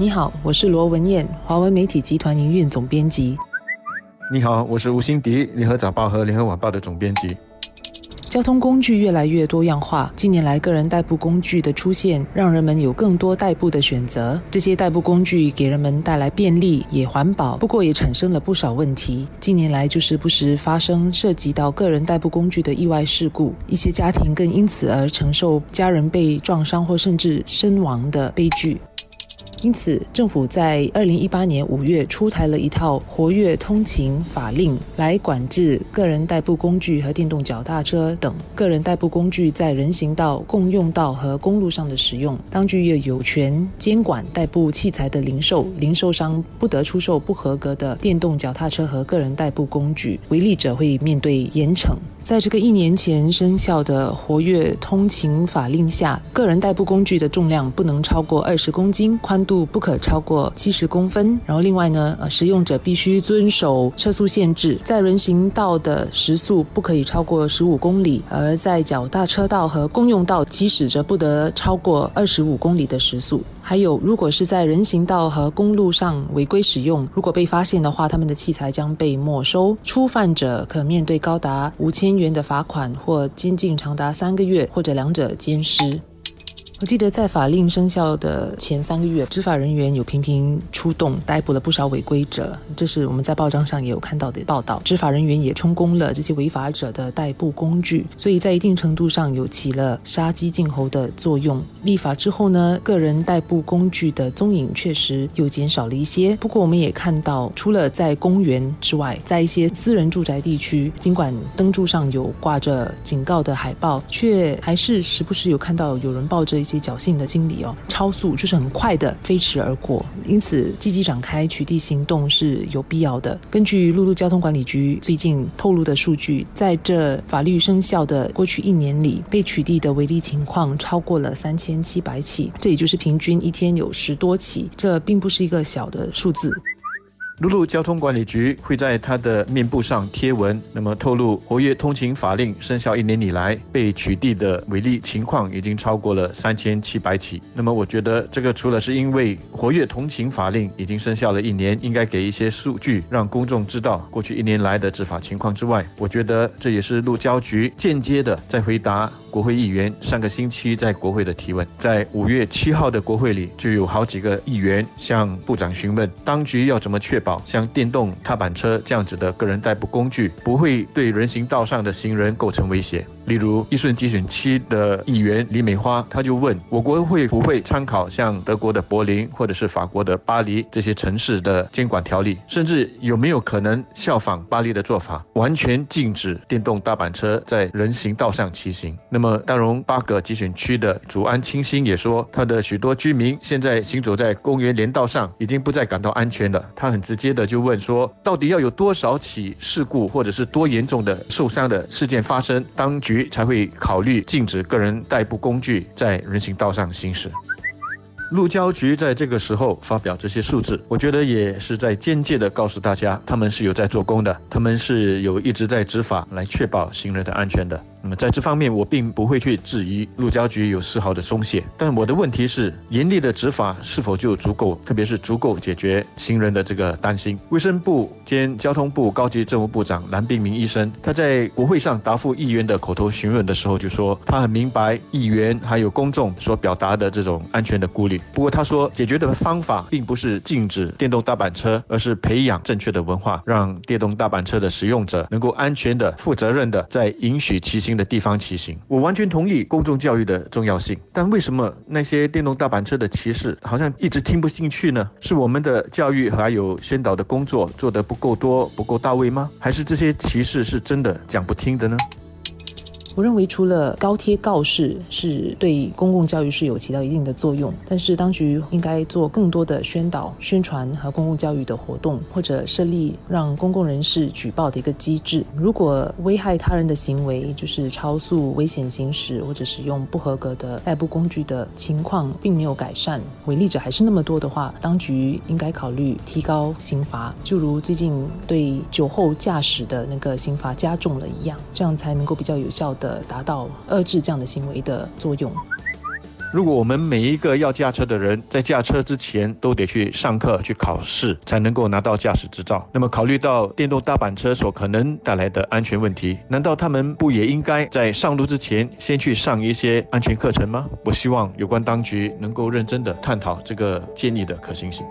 你好，我是罗文燕，华文媒体集团营运总编辑。你好，我是吴欣迪，联合早报和联合晚报的总编辑。交通工具越来越多样化，近年来个人代步工具的出现，让人们有更多代步的选择。这些代步工具给人们带来便利，也环保，不过也产生了不少问题。近年来就时不时发生涉及到个人代步工具的意外事故，一些家庭更因此而承受家人被撞伤或甚至身亡的悲剧。因此，政府在二零一八年五月出台了一套活跃通勤法令，来管制个人代步工具和电动脚踏车等个人代步工具在人行道、共用道和公路上的使用。当局也有权监管代步器材的零售，零售商不得出售不合格的电动脚踏车和个人代步工具，违例者会面对严惩。在这个一年前生效的活跃通勤法令下，个人代步工具的重量不能超过二十公斤，宽度不可超过七十公分。然后另外呢，呃，使用者必须遵守车速限制，在人行道的时速不可以超过十五公里，而在脚踏车道和公用道，行驶者不得超过二十五公里的时速。还有，如果是在人行道和公路上违规使用，如果被发现的话，他们的器材将被没收。初犯者可面对高达五千元的罚款，或监禁长达三个月，或者两者兼施。我记得在法令生效的前三个月，执法人员有频频出动，逮捕了不少违规者。这是我们在报章上也有看到的报道。执法人员也充公了这些违法者的代步工具，所以在一定程度上有起了杀鸡儆猴的作用。立法之后呢，个人代步工具的踪影确实又减少了一些。不过我们也看到，除了在公园之外，在一些私人住宅地区，尽管灯柱上有挂着警告的海报，却还是时不时有看到有人抱着。些侥幸的心理哦，超速就是很快的飞驰而过，因此积极展开取缔行动是有必要的。根据陆路交通管理局最近透露的数据，在这法律生效的过去一年里，被取缔的违例情况超过了三千七百起，这也就是平均一天有十多起，这并不是一个小的数字。陆路交通管理局会在他的面部上贴文，那么透露活跃通勤法令生效一年以来被取缔的违例情况已经超过了三千七百起。那么我觉得这个除了是因为活跃通勤法令已经生效了一年，应该给一些数据让公众知道过去一年来的执法情况之外，我觉得这也是路交局间接的在回答国会议员上个星期在国会的提问。在五月七号的国会里，就有好几个议员向部长询问当局要怎么确保。像电动踏板车这样子的个人代步工具，不会对人行道上的行人构成威胁。例如，一顺集选区的议员李美花，他就问我国会不会参考像德国的柏林或者是法国的巴黎这些城市的监管条例，甚至有没有可能效仿巴黎的做法，完全禁止电动踏板车在人行道上骑行？那么，大荣八个集选区的祖安清新也说，他的许多居民现在行走在公园连道上，已经不再感到安全了。他很直接的就问说，到底要有多少起事故，或者是多严重的受伤的事件发生，当局？才会考虑禁止个人代步工具在人行道上行驶。路交局在这个时候发表这些数字，我觉得也是在间接的告诉大家，他们是有在做工的，他们是有一直在执法来确保行人的安全的。那么在这方面，我并不会去质疑路交局有丝毫的松懈，但我的问题是，严厉的执法是否就足够，特别是足够解决行人的这个担心？卫生部兼交通部高级政务部长蓝冰明医生，他在国会上答复议员的口头询问的时候就说，他很明白议员还有公众所表达的这种安全的顾虑。不过他说，解决的方法并不是禁止电动大板车，而是培养正确的文化，让电动大板车的使用者能够安全的、负责任的在允许骑行的地方骑行。我完全同意公众教育的重要性，但为什么那些电动大板车的骑士好像一直听不进去呢？是我们的教育还有宣导的工作做得不够多、不够到位吗？还是这些骑士是真的讲不听的呢？我认为除了高贴告示是对公共教育是有起到一定的作用，但是当局应该做更多的宣导、宣传和公共教育的活动，或者设立让公共人士举报的一个机制。如果危害他人的行为，就是超速、危险行驶或者使用不合格的代步工具的情况，并没有改善，违例者还是那么多的话，当局应该考虑提高刑罚，就如最近对酒后驾驶的那个刑罚加重了一样，这样才能够比较有效的的。达到遏制这样的行为的作用。如果我们每一个要驾车的人在驾车之前都得去上课、去考试，才能够拿到驾驶执照，那么考虑到电动大板车所可能带来的安全问题，难道他们不也应该在上路之前先去上一些安全课程吗？我希望有关当局能够认真的探讨这个建议的可行性。